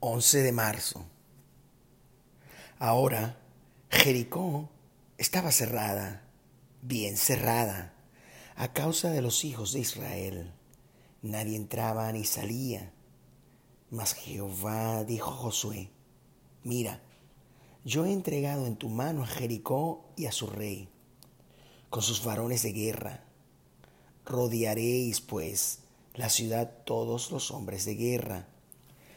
11 de marzo. Ahora Jericó estaba cerrada, bien cerrada, a causa de los hijos de Israel. Nadie entraba ni salía. Mas Jehová dijo a Josué, mira, yo he entregado en tu mano a Jericó y a su rey, con sus varones de guerra. Rodearéis, pues, la ciudad todos los hombres de guerra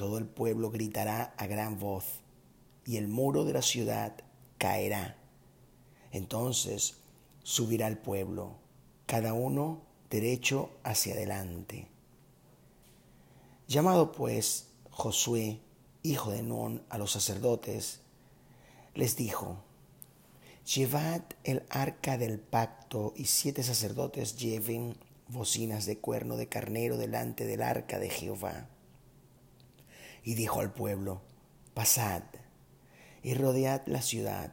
todo el pueblo gritará a gran voz y el muro de la ciudad caerá. Entonces subirá el pueblo, cada uno derecho hacia adelante. Llamado pues Josué, hijo de Nun, a los sacerdotes, les dijo, Llevad el arca del pacto y siete sacerdotes lleven bocinas de cuerno de carnero delante del arca de Jehová y dijo al pueblo, pasad y rodead la ciudad,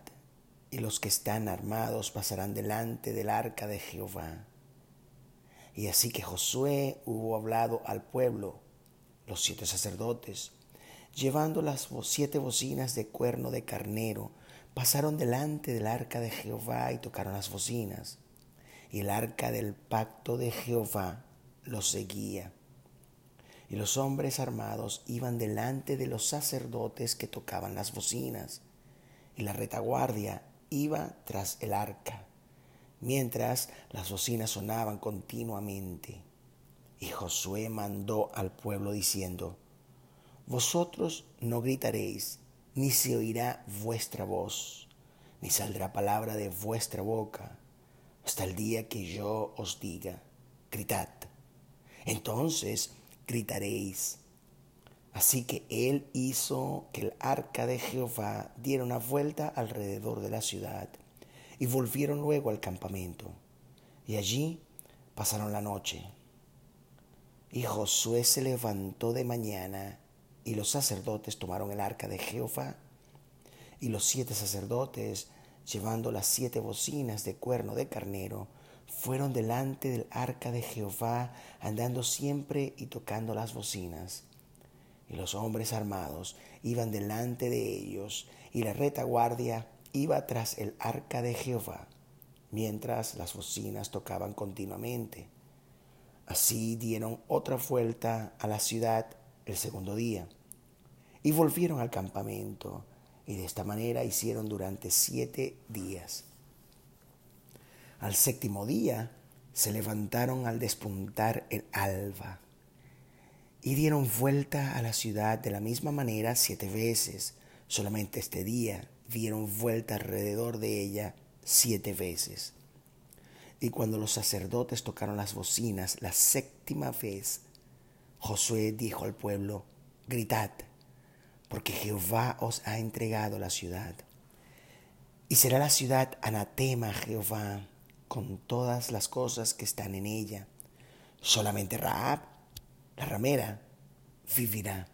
y los que están armados pasarán delante del arca de Jehová. Y así que Josué hubo hablado al pueblo, los siete sacerdotes, llevando las siete bocinas de cuerno de carnero, pasaron delante del arca de Jehová y tocaron las bocinas. Y el arca del pacto de Jehová los seguía y los hombres armados iban delante de los sacerdotes que tocaban las bocinas, y la retaguardia iba tras el arca, mientras las bocinas sonaban continuamente. Y Josué mandó al pueblo diciendo, Vosotros no gritaréis, ni se oirá vuestra voz, ni saldrá palabra de vuestra boca, hasta el día que yo os diga, gritad. Entonces gritaréis. Así que él hizo que el arca de Jehová diera una vuelta alrededor de la ciudad y volvieron luego al campamento. Y allí pasaron la noche. Y Josué se levantó de mañana y los sacerdotes tomaron el arca de Jehová y los siete sacerdotes, llevando las siete bocinas de cuerno de carnero, fueron delante del arca de Jehová, andando siempre y tocando las bocinas. Y los hombres armados iban delante de ellos, y la retaguardia iba tras el arca de Jehová, mientras las bocinas tocaban continuamente. Así dieron otra vuelta a la ciudad el segundo día, y volvieron al campamento, y de esta manera hicieron durante siete días. Al séptimo día se levantaron al despuntar el alba y dieron vuelta a la ciudad de la misma manera siete veces. Solamente este día dieron vuelta alrededor de ella siete veces. Y cuando los sacerdotes tocaron las bocinas la séptima vez, Josué dijo al pueblo, gritad, porque Jehová os ha entregado la ciudad. Y será la ciudad anatema Jehová con todas las cosas que están en ella. Solamente Raab, la ramera, vivirá,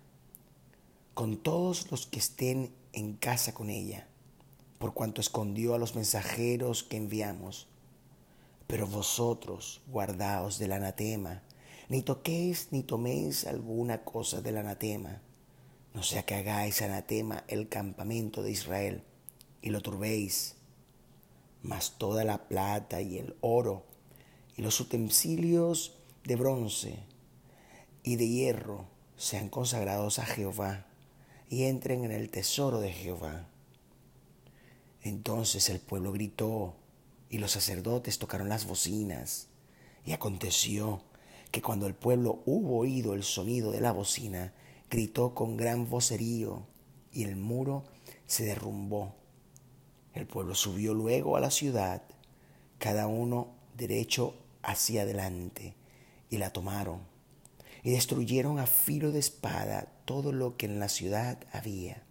con todos los que estén en casa con ella, por cuanto escondió a los mensajeros que enviamos. Pero vosotros guardaos del anatema, ni toquéis ni toméis alguna cosa del anatema, no sea que hagáis anatema el campamento de Israel y lo turbéis mas toda la plata y el oro y los utensilios de bronce y de hierro sean consagrados a Jehová y entren en el tesoro de Jehová. Entonces el pueblo gritó y los sacerdotes tocaron las bocinas. Y aconteció que cuando el pueblo hubo oído el sonido de la bocina, gritó con gran vocerío y el muro se derrumbó el pueblo subió luego a la ciudad, cada uno derecho hacia adelante, y la tomaron. y destruyeron a filo de espada todo lo que en la ciudad había,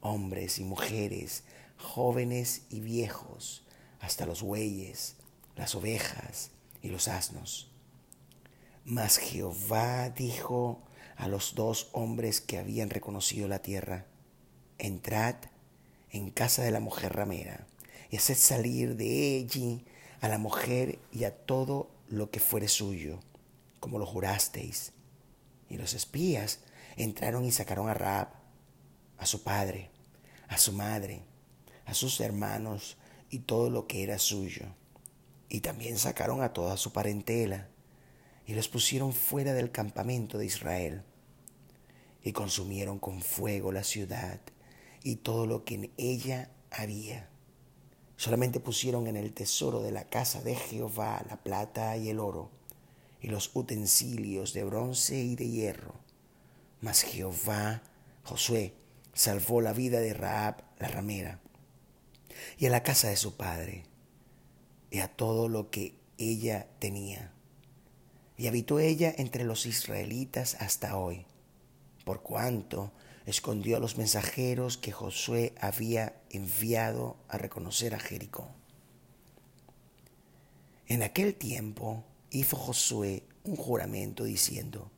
hombres y mujeres, jóvenes y viejos, hasta los bueyes, las ovejas y los asnos. Mas Jehová dijo a los dos hombres que habían reconocido la tierra, entrad en casa de la mujer ramera y haced salir de allí a la mujer y a todo lo que fuere suyo, como lo jurasteis. Y los espías entraron y sacaron a Raab, a su padre, a su madre, a sus hermanos y todo lo que era suyo. Y también sacaron a toda su parentela y los pusieron fuera del campamento de Israel. Y consumieron con fuego la ciudad y todo lo que en ella había. Solamente pusieron en el tesoro de la casa de Jehová la plata y el oro, y los utensilios de bronce y de hierro. Mas Jehová, Josué, salvó la vida de Raab la ramera, y a la casa de su padre, y a todo lo que ella tenía. Y habitó ella entre los israelitas hasta hoy, por cuanto escondió a los mensajeros que Josué había enviado a reconocer a Jericó. En aquel tiempo hizo Josué un juramento diciendo,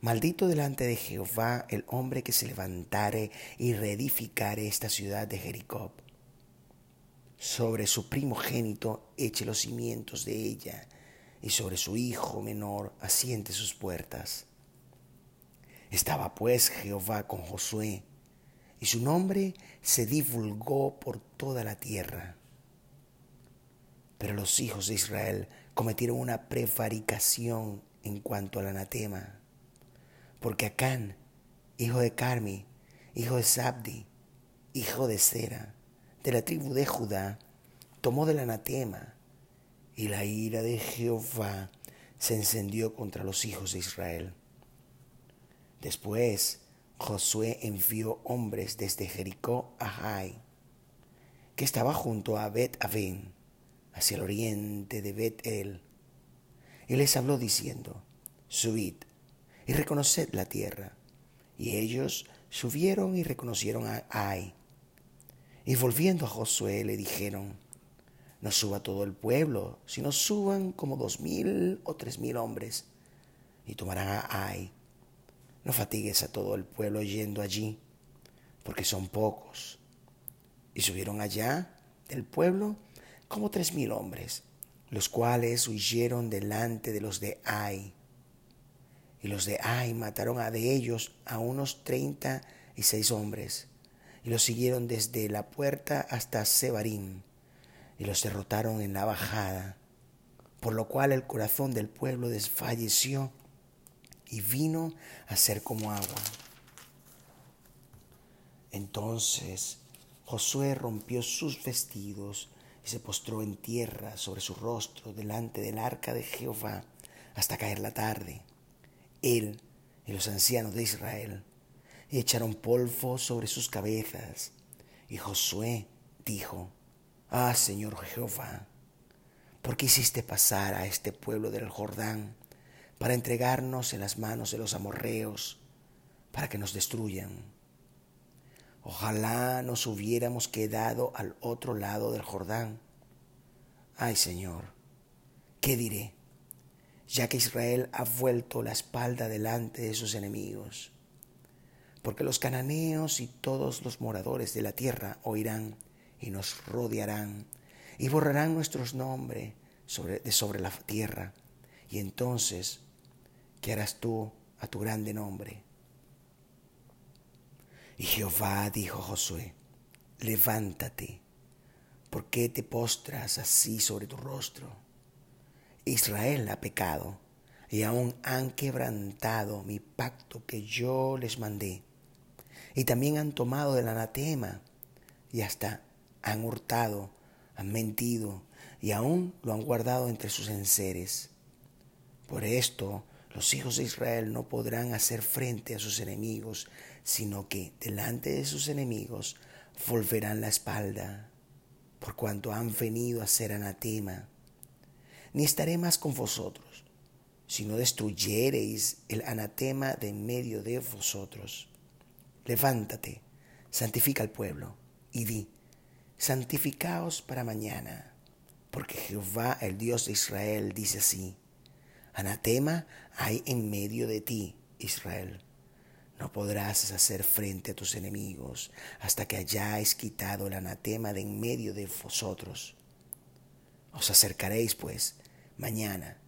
Maldito delante de Jehová el hombre que se levantare y reedificare esta ciudad de Jericó. Sobre su primogénito eche los cimientos de ella, y sobre su hijo menor asiente sus puertas estaba pues Jehová con Josué, y su nombre se divulgó por toda la tierra. Pero los hijos de Israel cometieron una prevaricación en cuanto al anatema, porque Acán, hijo de Carmi, hijo de Sabdi, hijo de Sera, de la tribu de Judá, tomó del anatema, y la ira de Jehová se encendió contra los hijos de Israel. Después Josué envió hombres desde Jericó a Jai, que estaba junto a Bet Aven, hacia el oriente de Bet El, y les habló diciendo: Subid y reconoced la tierra. Y ellos subieron y reconocieron a Ai. Y volviendo a Josué le dijeron: No suba todo el pueblo, sino suban como dos mil o tres mil hombres, y tomarán a Ai no fatigues a todo el pueblo yendo allí, porque son pocos. Y subieron allá del pueblo como tres mil hombres, los cuales huyeron delante de los de Ai. Y los de Ai mataron a de ellos a unos treinta y seis hombres, y los siguieron desde la puerta hasta Sebarim, y los derrotaron en la bajada, por lo cual el corazón del pueblo desfalleció y vino a ser como agua. Entonces Josué rompió sus vestidos y se postró en tierra sobre su rostro delante del arca de Jehová hasta caer la tarde. Él y los ancianos de Israel y echaron polvo sobre sus cabezas. Y Josué dijo, Ah, Señor Jehová, ¿por qué hiciste pasar a este pueblo del Jordán para entregarnos en las manos de los amorreos, para que nos destruyan. Ojalá nos hubiéramos quedado al otro lado del Jordán. Ay Señor, ¿qué diré? Ya que Israel ha vuelto la espalda delante de sus enemigos. Porque los cananeos y todos los moradores de la tierra oirán y nos rodearán y borrarán nuestros nombres sobre, de sobre la tierra. Y entonces ¿qué harás tú a tu grande nombre? Y Jehová dijo a Josué, levántate, ¿por qué te postras así sobre tu rostro? Israel ha pecado y aún han quebrantado mi pacto que yo les mandé. Y también han tomado del anatema y hasta han hurtado, han mentido y aún lo han guardado entre sus enseres. Por esto los hijos de Israel no podrán hacer frente a sus enemigos, sino que delante de sus enemigos volverán la espalda, por cuanto han venido a ser anatema. Ni estaré más con vosotros, si no destruyereis el anatema de en medio de vosotros. Levántate, santifica al pueblo, y di, santificaos para mañana, porque Jehová, el Dios de Israel, dice así, anatema hay en medio de ti, Israel. No podrás hacer frente a tus enemigos hasta que hayáis quitado el anatema de en medio de vosotros. Os acercaréis, pues, mañana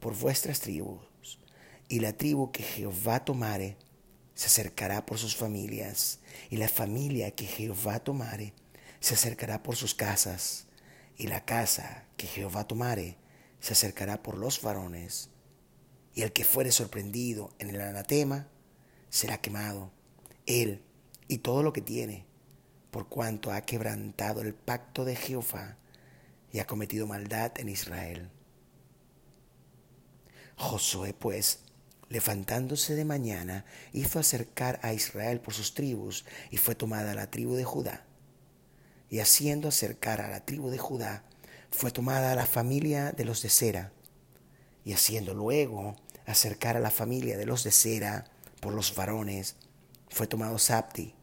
por vuestras tribus, y la tribu que Jehová tomare se acercará por sus familias, y la familia que Jehová tomare se acercará por sus casas, y la casa que Jehová tomare se acercará por los varones, y el que fuere sorprendido en el anatema será quemado, él y todo lo que tiene, por cuanto ha quebrantado el pacto de Jehová y ha cometido maldad en Israel. Josué, pues, levantándose de mañana, hizo acercar a Israel por sus tribus, y fue tomada la tribu de Judá. Y haciendo acercar a la tribu de Judá, fue tomada la familia de los de Sera, y haciendo luego acercar a la familia de los de Sera por los varones, fue tomado Sapti.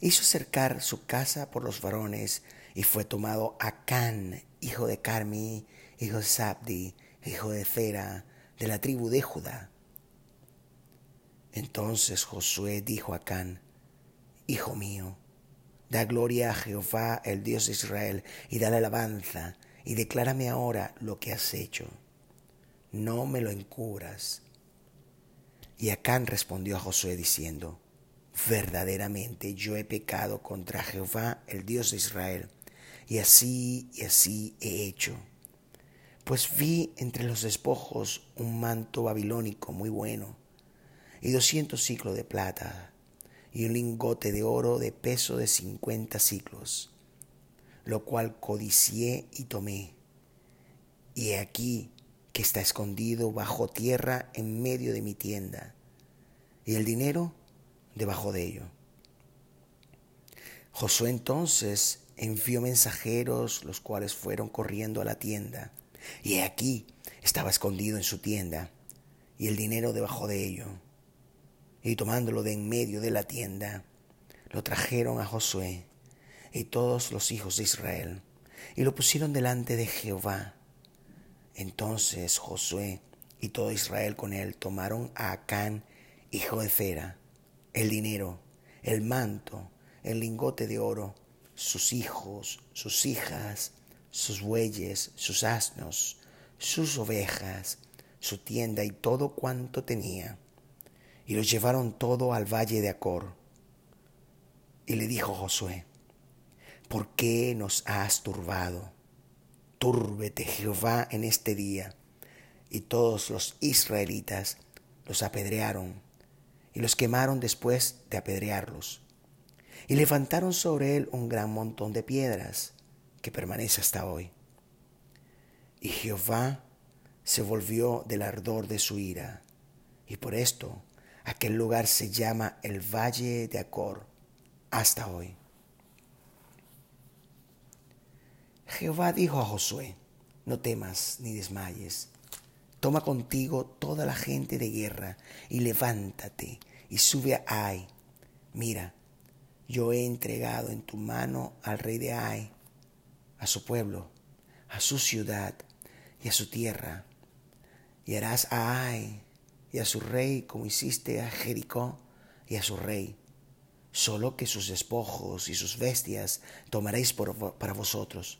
Hizo acercar su casa por los varones, y fue tomado Acán, hijo de Carmi, hijo de Sabdi, hijo de Fera, de la tribu de Judá. Entonces Josué dijo a Can, Hijo mío, da gloria a Jehová, el Dios de Israel, y dale alabanza, y declárame ahora lo que has hecho. No me lo encubras. Y Acán respondió a Josué diciendo, Verdaderamente yo he pecado contra Jehová, el Dios de Israel, y así y así he hecho pues vi entre los despojos un manto babilónico muy bueno, y doscientos ciclos de plata, y un lingote de oro de peso de cincuenta ciclos, lo cual codicié y tomé. Y he aquí que está escondido bajo tierra en medio de mi tienda, y el dinero debajo de ello. Josué entonces envió mensajeros, los cuales fueron corriendo a la tienda, y aquí estaba escondido en su tienda, y el dinero debajo de ello. Y tomándolo de en medio de la tienda, lo trajeron a Josué y todos los hijos de Israel, y lo pusieron delante de Jehová. Entonces Josué y todo Israel con él tomaron a Acán, hijo de Fera, el dinero, el manto, el lingote de oro, sus hijos, sus hijas, sus bueyes, sus asnos, sus ovejas, su tienda y todo cuanto tenía. Y los llevaron todo al valle de Acor. Y le dijo Josué, ¿por qué nos has turbado? Túrbete Jehová en este día. Y todos los israelitas los apedrearon y los quemaron después de apedrearlos. Y levantaron sobre él un gran montón de piedras que permanece hasta hoy. Y Jehová se volvió del ardor de su ira, y por esto aquel lugar se llama el Valle de Acor hasta hoy. Jehová dijo a Josué, no temas ni desmayes, toma contigo toda la gente de guerra y levántate y sube a Ai. Mira, yo he entregado en tu mano al rey de Ai a su pueblo, a su ciudad y a su tierra. Y harás a Ai y a su rey como hiciste a Jericó y a su rey. Solo que sus despojos y sus bestias tomaréis para vosotros.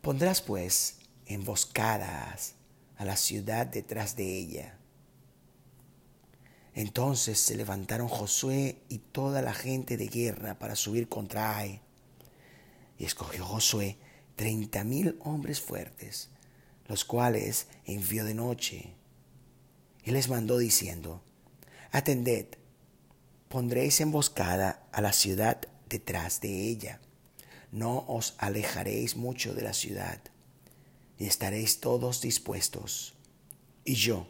Pondrás pues emboscadas a la ciudad detrás de ella. Entonces se levantaron Josué y toda la gente de guerra para subir contra Ai y escogió Josué treinta mil hombres fuertes, los cuales envió de noche. Y les mandó diciendo, Atended, pondréis emboscada a la ciudad detrás de ella. No os alejaréis mucho de la ciudad, y estaréis todos dispuestos. Y yo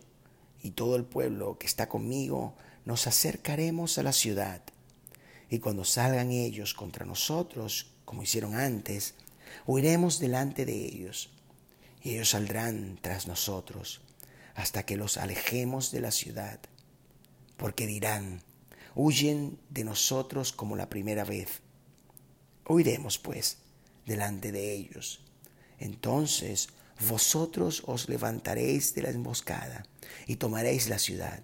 y todo el pueblo que está conmigo nos acercaremos a la ciudad. Y cuando salgan ellos contra nosotros como hicieron antes, huiremos delante de ellos. y ellos saldrán tras nosotros hasta que los alejemos de la ciudad, porque dirán, huyen de nosotros como la primera vez. Huiremos, pues, delante de ellos. Entonces vosotros os levantaréis de la emboscada y tomaréis la ciudad,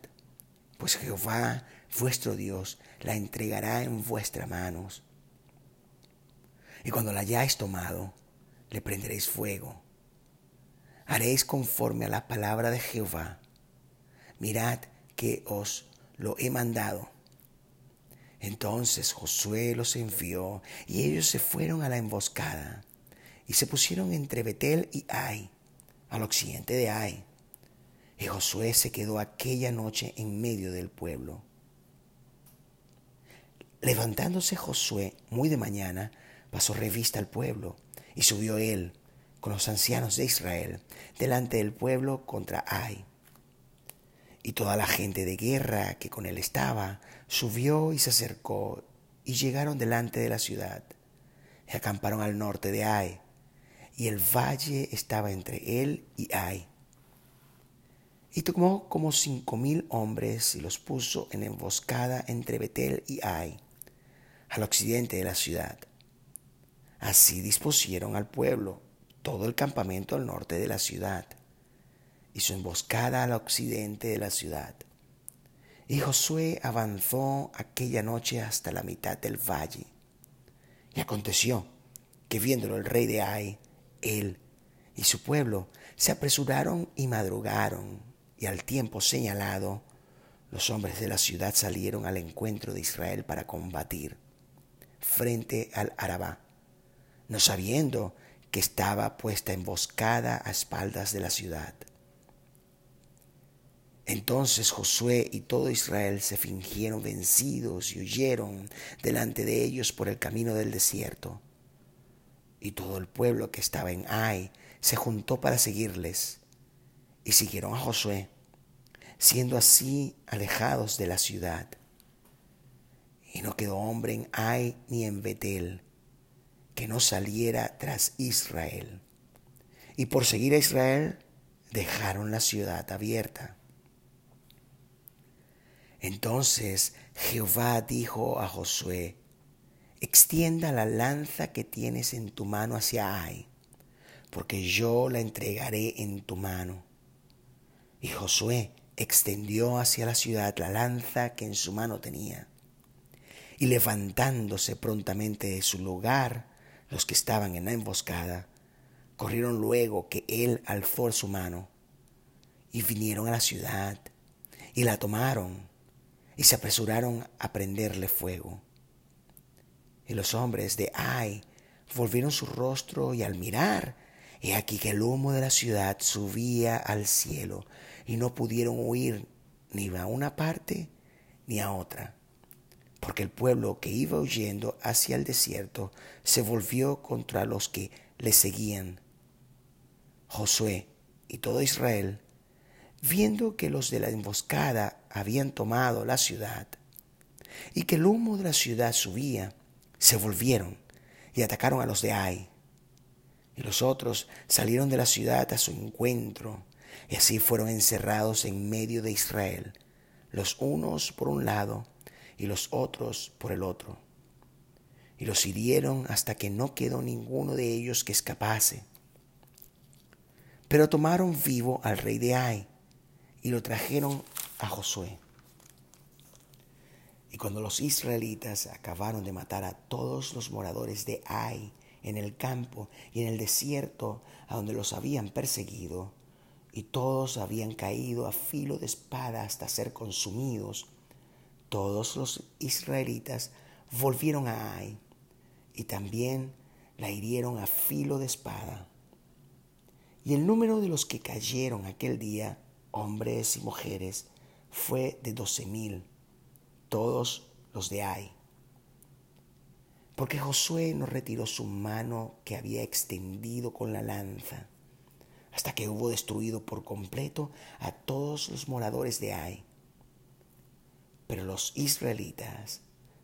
pues Jehová, vuestro Dios, la entregará en vuestras manos. Y cuando la hayáis tomado, le prenderéis fuego. Haréis conforme a la palabra de Jehová. Mirad que os lo he mandado. Entonces Josué los envió y ellos se fueron a la emboscada y se pusieron entre Betel y Ai, al occidente de Ai. Y Josué se quedó aquella noche en medio del pueblo. Levantándose Josué muy de mañana, pasó revista al pueblo y subió él con los ancianos de Israel delante del pueblo contra Ai. Y toda la gente de guerra que con él estaba subió y se acercó y llegaron delante de la ciudad y acamparon al norte de Ai y el valle estaba entre él y Ai. Y tomó como cinco mil hombres y los puso en emboscada entre Betel y Ai, al occidente de la ciudad. Así dispusieron al pueblo todo el campamento al norte de la ciudad y su emboscada al occidente de la ciudad. Y Josué avanzó aquella noche hasta la mitad del valle. Y aconteció que viéndolo el rey de Ai, él y su pueblo se apresuraron y madrugaron, y al tiempo señalado, los hombres de la ciudad salieron al encuentro de Israel para combatir frente al Arabá, no sabiendo que estaba puesta emboscada a espaldas de la ciudad. Entonces Josué y todo Israel se fingieron vencidos y huyeron delante de ellos por el camino del desierto y todo el pueblo que estaba en Ai se juntó para seguirles y siguieron a Josué, siendo así alejados de la ciudad. Y no quedó hombre en Ai ni en Betel que no saliera tras Israel. Y por seguir a Israel dejaron la ciudad abierta. Entonces Jehová dijo a Josué, extienda la lanza que tienes en tu mano hacia Ai, porque yo la entregaré en tu mano. Y Josué extendió hacia la ciudad la lanza que en su mano tenía. Y levantándose prontamente de su lugar, los que estaban en la emboscada, corrieron luego que él alzó su mano, y vinieron a la ciudad, y la tomaron, y se apresuraron a prenderle fuego. Y los hombres de Ai volvieron su rostro y al mirar, he aquí que el humo de la ciudad subía al cielo y no pudieron huir ni a una parte ni a otra, porque el pueblo que iba huyendo hacia el desierto se volvió contra los que le seguían. Josué y todo Israel, viendo que los de la emboscada habían tomado la ciudad y que el humo de la ciudad subía, se volvieron y atacaron a los de Ai. Y los otros salieron de la ciudad a su encuentro, y así fueron encerrados en medio de Israel, los unos por un lado y los otros por el otro. Y los hirieron hasta que no quedó ninguno de ellos que escapase. Pero tomaron vivo al rey de Ai y lo trajeron a Josué. Y cuando los israelitas acabaron de matar a todos los moradores de Ai en el campo y en el desierto a donde los habían perseguido, y todos habían caído a filo de espada hasta ser consumidos, todos los israelitas volvieron a Ai y también la hirieron a filo de espada. Y el número de los que cayeron aquel día, hombres y mujeres, fue de doce mil todos los de Ai. Porque Josué no retiró su mano que había extendido con la lanza, hasta que hubo destruido por completo a todos los moradores de Ai. Pero los israelitas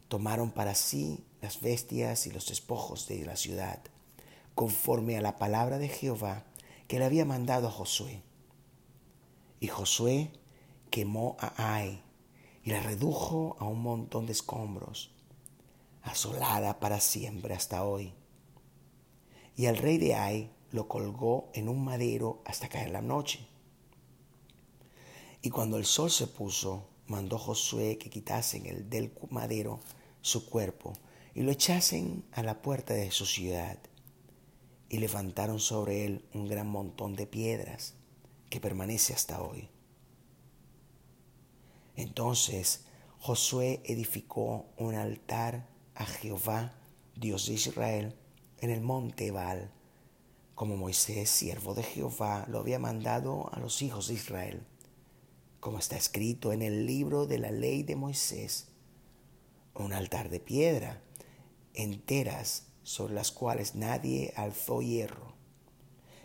tomaron para sí las bestias y los despojos de la ciudad, conforme a la palabra de Jehová que le había mandado a Josué. Y Josué quemó a Ai y la redujo a un montón de escombros, asolada para siempre hasta hoy. Y al rey de Ai lo colgó en un madero hasta caer la noche. Y cuando el sol se puso, mandó Josué que quitasen el del madero su cuerpo y lo echasen a la puerta de su ciudad. Y levantaron sobre él un gran montón de piedras que permanece hasta hoy. Entonces Josué edificó un altar a Jehová, Dios de Israel, en el monte Ebal, como Moisés, siervo de Jehová, lo había mandado a los hijos de Israel, como está escrito en el libro de la ley de Moisés, un altar de piedra, enteras sobre las cuales nadie alzó hierro,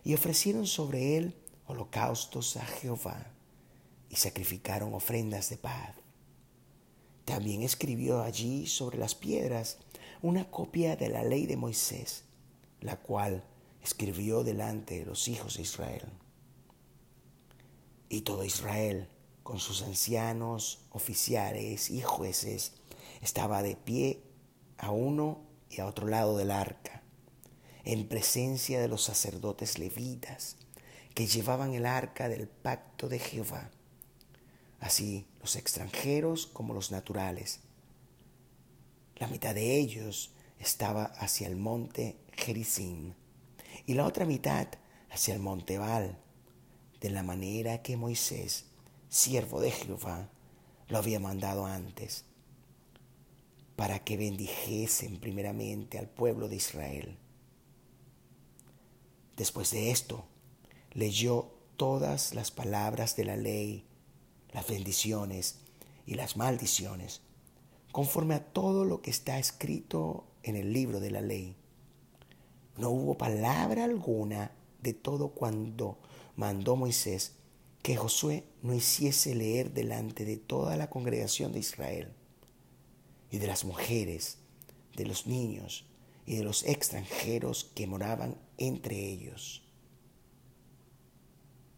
y ofrecieron sobre él holocaustos a Jehová y sacrificaron ofrendas de paz. También escribió allí sobre las piedras una copia de la ley de Moisés, la cual escribió delante de los hijos de Israel. Y todo Israel, con sus ancianos, oficiales y jueces, estaba de pie a uno y a otro lado del arca, en presencia de los sacerdotes levitas, que llevaban el arca del pacto de Jehová así los extranjeros como los naturales. La mitad de ellos estaba hacia el monte Gerizim y la otra mitad hacia el monte Baal, de la manera que Moisés, siervo de Jehová, lo había mandado antes, para que bendijesen primeramente al pueblo de Israel. Después de esto, leyó todas las palabras de la ley las bendiciones y las maldiciones, conforme a todo lo que está escrito en el libro de la ley. No hubo palabra alguna de todo cuando mandó Moisés que Josué no hiciese leer delante de toda la congregación de Israel y de las mujeres, de los niños y de los extranjeros que moraban entre ellos.